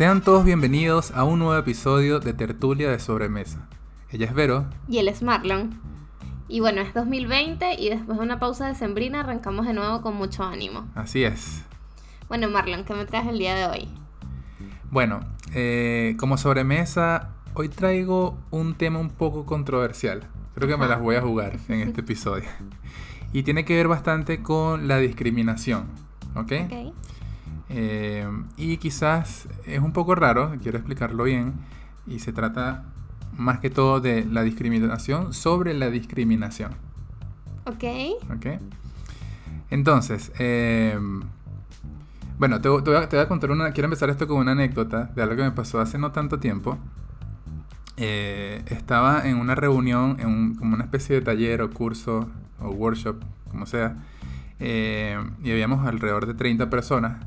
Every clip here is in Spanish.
Sean todos bienvenidos a un nuevo episodio de Tertulia de Sobremesa. Ella es Vero. Y él es Marlon. Y bueno, es 2020 y después de una pausa de sembrina arrancamos de nuevo con mucho ánimo. Así es. Bueno, Marlon, ¿qué me traes el día de hoy? Bueno, eh, como sobremesa, hoy traigo un tema un poco controversial. Creo que me las voy a jugar en este episodio. Y tiene que ver bastante con la discriminación. ¿Ok? Ok. Eh, y quizás es un poco raro, quiero explicarlo bien, y se trata más que todo de la discriminación sobre la discriminación. Ok. ¿Ok? Entonces, eh, bueno, te, te voy a, te voy a contar una, quiero empezar esto con una anécdota de algo que me pasó hace no tanto tiempo. Eh, estaba en una reunión, en un- como una especie de taller o curso o workshop, como sea, y habíamos alrededor de 30 personas.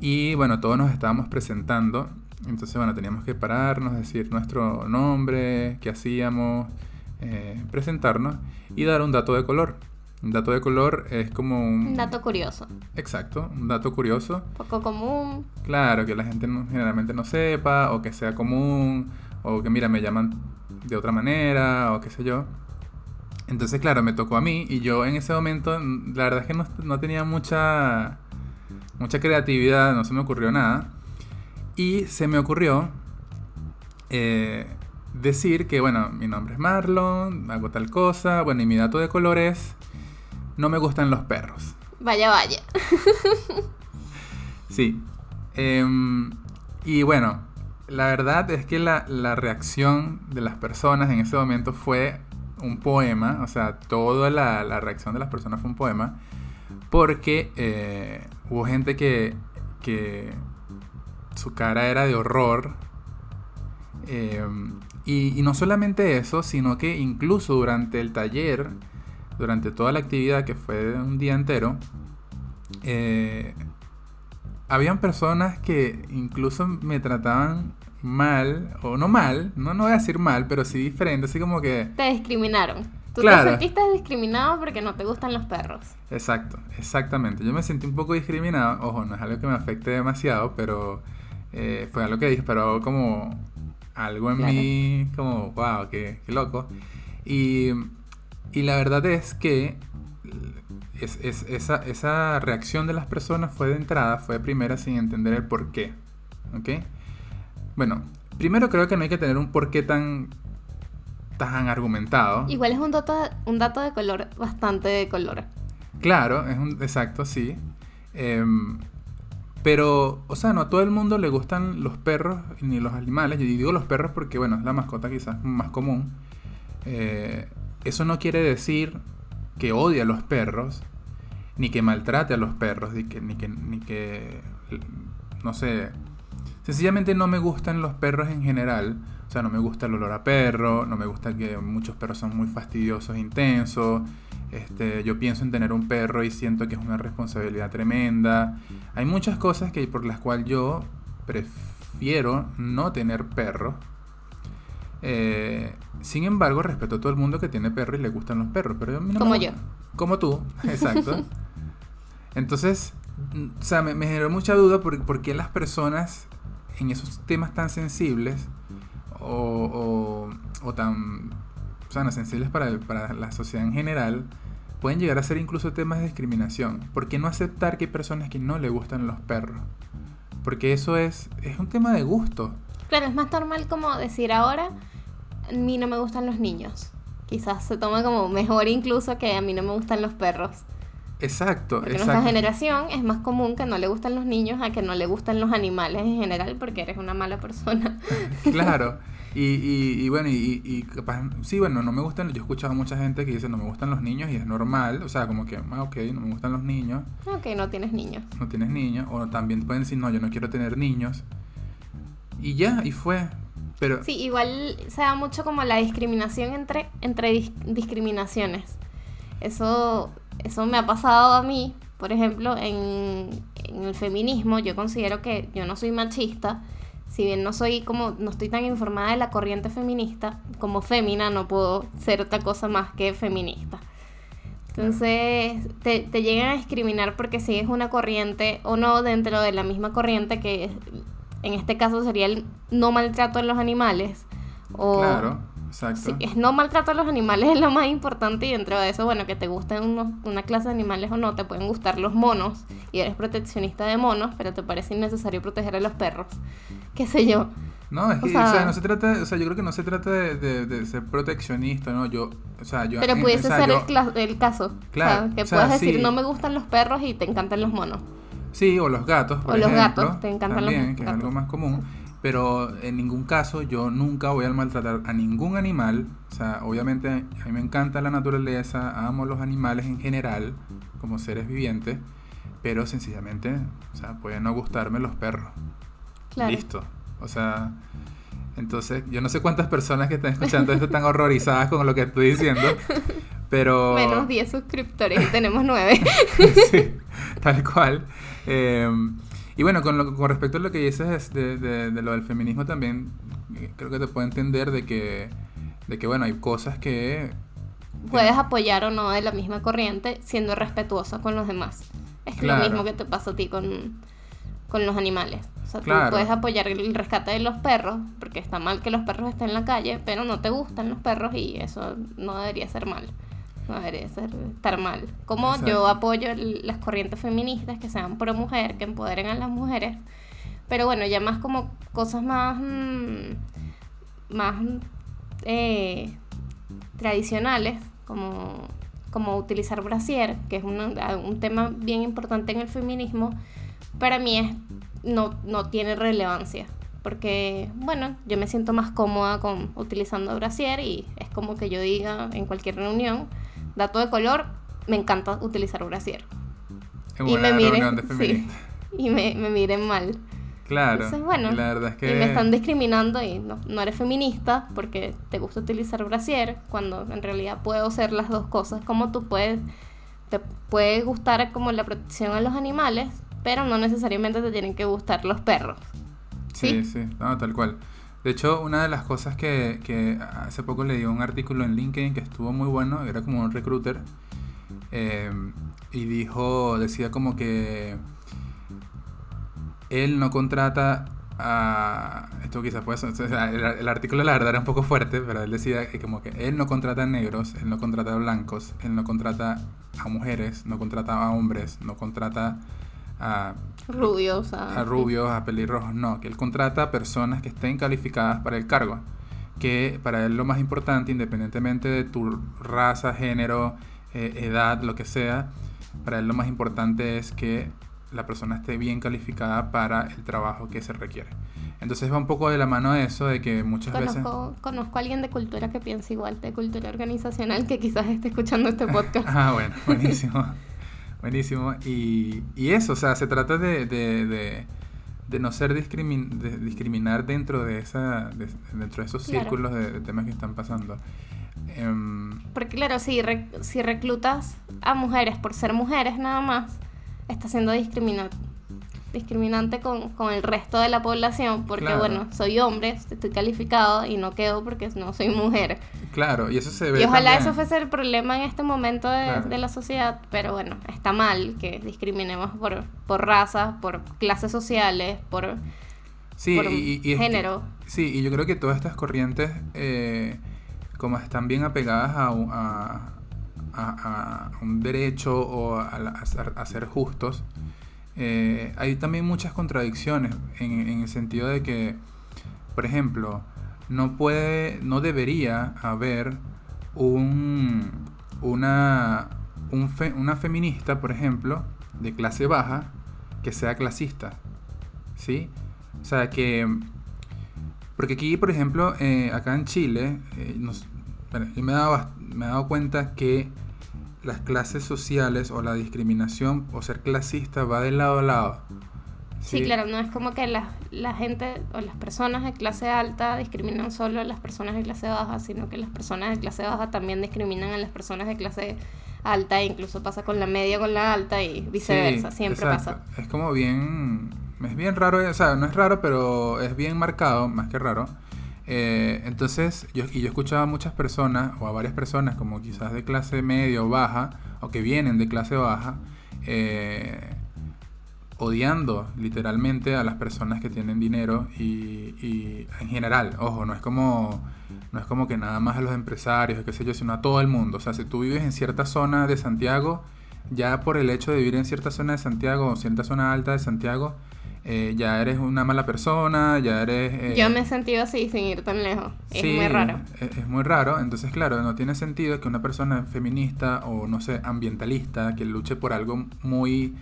Y bueno, todos nos estábamos presentando. Entonces, bueno, teníamos que pararnos, decir nuestro nombre, qué hacíamos, eh, presentarnos y dar un dato de color. Un dato de color es como un... Un dato curioso. Exacto, un dato curioso. Poco común. Claro, que la gente no- generalmente no sepa, o que sea común, o que mira, me llaman de otra manera, o qué sé yo. Entonces, claro, me tocó a mí, y yo en ese momento, la verdad es que no, no tenía mucha, mucha creatividad, no se me ocurrió nada. Y se me ocurrió eh, decir que, bueno, mi nombre es Marlon, hago tal cosa, bueno, y mi dato de color es, no me gustan los perros. Vaya, vaya. Sí. Em, y bueno, la verdad es que la, la reacción de las personas en ese momento fue un poema, o sea, toda la, la reacción de las personas fue un poema, porque eh, hubo gente que, que su cara era de horror. em, y, no solamente eso, sino que incluso durante el taller, durante toda la actividad que fue un día entero, eh, habían personas que incluso me trataban mal, o no mal, no, no voy a decir mal, pero sí diferente, así como que... Te discriminaron. Tú Claro. te sentiste discriminado porque no te gustan los perros. Exacto, exactamente. Yo me sentí un poco discriminado, ojo, no es algo que me afecte demasiado, pero eh, fue algo que dije, pero como algo en Claro. mí, como, wow, qué, qué loco. Y, y la verdad es que es, es- esa, esa reacción de las personas fue de entrada, fue de primera sin entender el por qué. ¿Ok? Bueno, primero creo que no hay que tener un por qué tan, tan argumentado. Igual es un dato, un dato de color bastante de color. Claro, es un exacto, sí. Em, pero, o sea, no a todo el mundo le gustan los perros ni los animales. Yo digo los perros porque, bueno, es la mascota quizás más común. Eh, eso no quiere decir que odie a los perros, ni que maltrate a los perros, ni que, ni que, ni que no sé. Sencillamente no me gustan los perros en general. O sea, no me gusta el olor a perro, no me gusta que muchos perros son muy fastidiosos, intensos. Este, yo pienso en tener un perro y siento que es una responsabilidad tremenda. Hay muchas cosas que por las cuales yo prefiero no tener perro. Eh, sin embargo, respeto a todo el mundo que tiene perro y le gustan los perros, pero a mí no Como yo. Como tú, exacto. Entonces, o sea, me, me generó mucha duda por, por qué las personas en esos temas tan sensibles o, o, o tan o sea, no, sensibles para, el- para la sociedad en general pueden llegar a ser incluso temas de discriminación. ¿Por qué no aceptar que hay personas que no le gustan los perros? Porque eso es, es un tema de gusto. Claro, es más normal como decir ahora, a mí no me gustan los niños. Quizás se toma como mejor incluso que a mí no me gustan los perros. Exacto, Porque en nuestra exacto. generación es más común que no le gustan los niños a que no le gustan los animales en general porque eres una mala persona. Claro. Y, y, y bueno, y, y capaz, sí, bueno, no me gustan, yo he escuchado a mucha gente que dice no me gustan los niños y es normal, o sea, como que, ah, ok, no me gustan los niños, ok, no tienes niños. no tienes niños, o también pueden decir, no, yo no quiero tener niños. Y ya, y fue. Pero, Sí, igual se da mucho como la discriminación entre, entre dis- discriminaciones. Eso, eso me ha pasado a mí, por ejemplo, en, en el feminismo. Yo considero que yo no soy machista. Si bien no soy como, no estoy tan informada de la corriente feminista, como fémina no puedo ser otra cosa más que feminista. Entonces, te, te llegan a discriminar porque sigues una corriente o no dentro de la misma corriente que en este caso sería el no maltrato en los animales. O, claro, exacto. Sí, es no maltrato a los animales es lo más importante y dentro de eso, bueno, que te gusten unos- una clase de animales o no, te pueden gustar los monos y eres proteccionista de monos, pero te parece innecesario proteger a los perros. Qué sé yo. No, es O que, o sea- sea, no se trata, o sea, yo creo que no se trata de, de- de ser proteccionista, ¿no? Yo, o sea, yo... Pero pudiese o sea, ser yo- el, el caso. Claro, o que o puedas decir, sí. no me gustan los perros y te encantan los monos. Sí, o los gatos, por O los ejemplo, gatos, te encantan los también, que es gatos. algo más común. Pero en ningún caso yo nunca voy a maltratar a ningún animal. O sea, obviamente a mí me encanta la naturaleza, amo los animales en general, como seres vivientes. Pero sencillamente, o sea, pueden no gustarme los perros. Claro. Listo. O sea, entonces, yo no sé cuántas personas que están escuchando esto están horrorizadas con lo que estoy diciendo. Pero... Menos 10 suscriptores y tenemos 9. sí, tal cual. Eh, y bueno, con, lo- con respecto a lo que dices de, de- de lo del feminismo también, eh, creo que te puedo entender de que, de que bueno, hay cosas que... Puedes apoyar o no de la misma corriente siendo respetuosa con los demás. Es Claro. lo mismo que te pasa a ti con, con los animales. O sea, Claro. tú puedes apoyar el rescate de los perros, porque está mal que los perros estén en la calle, pero no te gustan los perros y eso no debería ser mal. No debería ser, estar mal. Como yo apoyo el- las corrientes feministas que sean pro mujer, que empoderen a las mujeres. Pero bueno, ya más como cosas más. mm, más. eh, tradicionales, como, como utilizar brasier, que es una- un tema bien importante en el feminismo, para mí es, no, no tiene relevancia. Porque, bueno, yo me siento más cómoda con utilizando brasier y es como que yo diga en cualquier reunión, dato de color, me encanta utilizar brasier. Y me miren, sí, y me, me miren mal. Claro. Entonces, bueno, y la verdad es que... Y me están discriminando y no, no eres feminista porque te gusta utilizar brasier, cuando en realidad puedo ser las dos cosas, como tú puedes, te puede gustar como la protección a los animales, pero no necesariamente te tienen que gustar los perros. Sí, ¿sí? sí, no, tal cual. De hecho, una de las cosas que, que hace poco leí un artículo en LinkedIn que estuvo muy bueno, era como un recruiter, eh, y dijo, decía como que él no contrata a... Esto quizás puede ser- o sea, el, el artículo la verdad era un poco fuerte, pero él decía que como que él no contrata a negros, él no contrata a blancos, él no contrata a mujeres, no contrata a hombres, no contrata a Rubios, a, a rubios, a pelirrojos, no, que él contrata a personas que estén calificadas para el cargo. Que para él lo más importante, independientemente de tu raza, género, eh, edad, lo que sea, para él lo más importante es que la persona esté bien calificada para el trabajo que se requiere. Entonces va un poco de la mano de eso, de que muchas veces... Conozco, conozco a alguien de cultura que piensa igual, de cultura organizacional, que quizás esté escuchando este podcast. Ah, bueno, buenísimo. buenísimo. Y, y eso, o sea, se trata de, de, de, de no ser discrimin, de discriminar dentro de esa de- dentro de esos Claro. círculos de, temas que están pasando. Em, Porque claro, si, si reclutas a mujeres por ser mujeres nada más, estás siendo discriminante, discriminante con, con el resto de la población, porque Claro. bueno, soy hombre, estoy calificado y no quedo porque no soy mujer. claro, y eso se ve Y ojalá también. eso fuese el problema en este momento de, Claro. de la sociedad, pero bueno, está mal que discriminemos por, por razas, por clases sociales, por, sí, por y, género. sí, y yo creo que todas estas corrientes, eh, como están bien apegadas a, a, a- un derecho o a, ser, justos, eh, hay también muchas contradicciones en, el sentido de que, por ejemplo, no puede, no debería haber un, una, una feminista, por ejemplo, de clase baja, que sea clasista, ¿sí? O sea, que... Porque aquí, por ejemplo, eh, acá en Chile, eh, nos- yo me bast- me he dado cuenta que las clases sociales o la discriminación o ser clasista va de lado a lado. Sí, claro, no es como que la, la gente o las personas de clase alta discriminan solo a las personas de clase baja, sino que las personas de clase baja también discriminan a las personas de clase alta, e incluso pasa con la media con la alta y viceversa, Sí, siempre exacto. pasa. Es como bien. Es bien raro, o sea, no es raro, pero es bien marcado, más que raro. Eh, entonces, yo, y yo escuchaba a muchas personas, o a varias personas, como quizás de clase media o baja, o que vienen de clase baja, eh, odiando literalmente a las personas que tienen dinero y, en general, ojo, no es como no es como que nada más a los empresarios, qué sé yo, sino a todo el mundo. O sea, si tú vives en cierta zona de Santiago, ya por el hecho de vivir en cierta zona de Santiago o cierta zona alta de Santiago, eh, ya eres una mala persona, ya eres... Eh, Yo me he sentido así sin ir tan lejos. Es muy raro. Es, es, muy raro. Entonces, claro, no tiene sentido que una persona feminista o, no sé, ambientalista, que luche por algo muy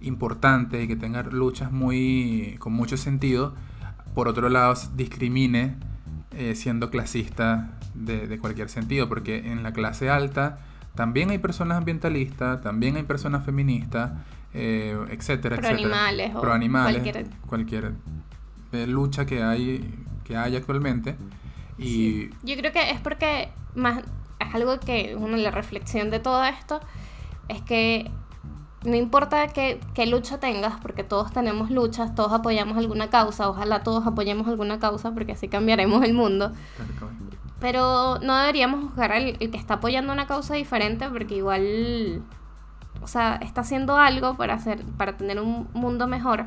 importante y que tenga luchas muy con mucho sentido, por otro lado discrimine eh, siendo clasista de, de, cualquier sentido, porque en la clase alta también hay personas ambientalistas, también hay personas feministas, eh, etcétera, Pro etcétera. animales o Pro animales, cualquier- cualquier eh, lucha que hay, que hay actualmente. Y Yo creo que es porque más es algo que uno la reflexión de todo esto es que no importa qué, qué lucha tengas, porque todos tenemos luchas, todos apoyamos alguna causa, ojalá todos apoyemos alguna causa, porque así cambiaremos el mundo. Pero no deberíamos juzgar al el que está apoyando una causa diferente, porque igual, o sea, está haciendo algo para hacer, para tener un mundo mejor.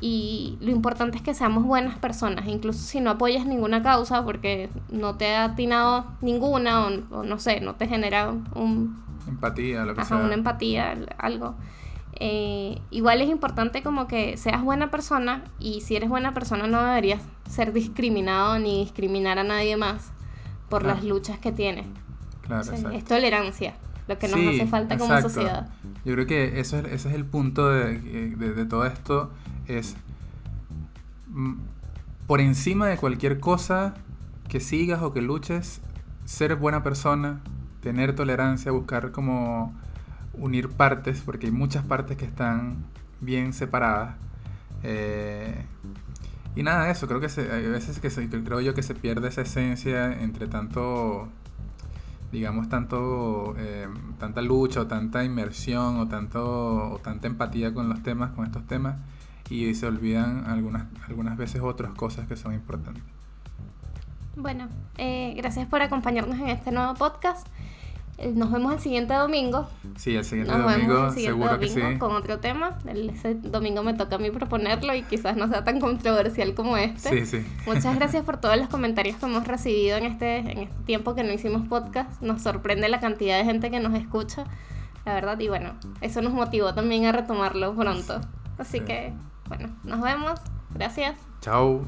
Y lo importante es que seamos buenas personas, incluso si no apoyas ninguna causa porque no te ha atinado ninguna o, o no sé, no te genera un, empatía, lo que ajá, sea. una empatía, algo. Eh, igual es importante como que seas buena persona y si eres buena persona no deberías ser discriminado ni discriminar a nadie más por Claro. las luchas que tienes. Claro, O sea, es tolerancia lo que nos Sí, hace falta como exacto. sociedad. Yo creo que eso es, ese es el punto de, de- de todo esto, es mm, por encima de cualquier cosa que sigas o que luches, ser buena persona, tener tolerancia, buscar como unir partes, porque hay muchas partes que están bien separadas. Eh, y nada de eso, creo que se- hay veces que se- creo yo que se pierde esa esencia entre tanto digamos, tanto, eh, tanta lucha o tanta inmersión o, tanto, o tanta empatía con los temas, con estos temas, y se olvidan algunas, algunas veces otras cosas que son importantes. Bueno, eh, gracias por acompañarnos en este nuevo podcast. Eh, Nos vemos el siguiente domingo. Sí, el siguiente Nos vemos domingo el siguiente seguro que sí. con otro tema. El- ese domingo me toca a mí proponerlo y quizás no sea tan controversial como este. Sí, sí. Muchas gracias por todos los comentarios que hemos recibido en este, en este tiempo que no hicimos podcast. Nos sorprende la cantidad de gente que nos escucha, la verdad. Y bueno, eso nos motivó también a retomarlo pronto. Así Sí. que, bueno, nos vemos. Gracias. Chao.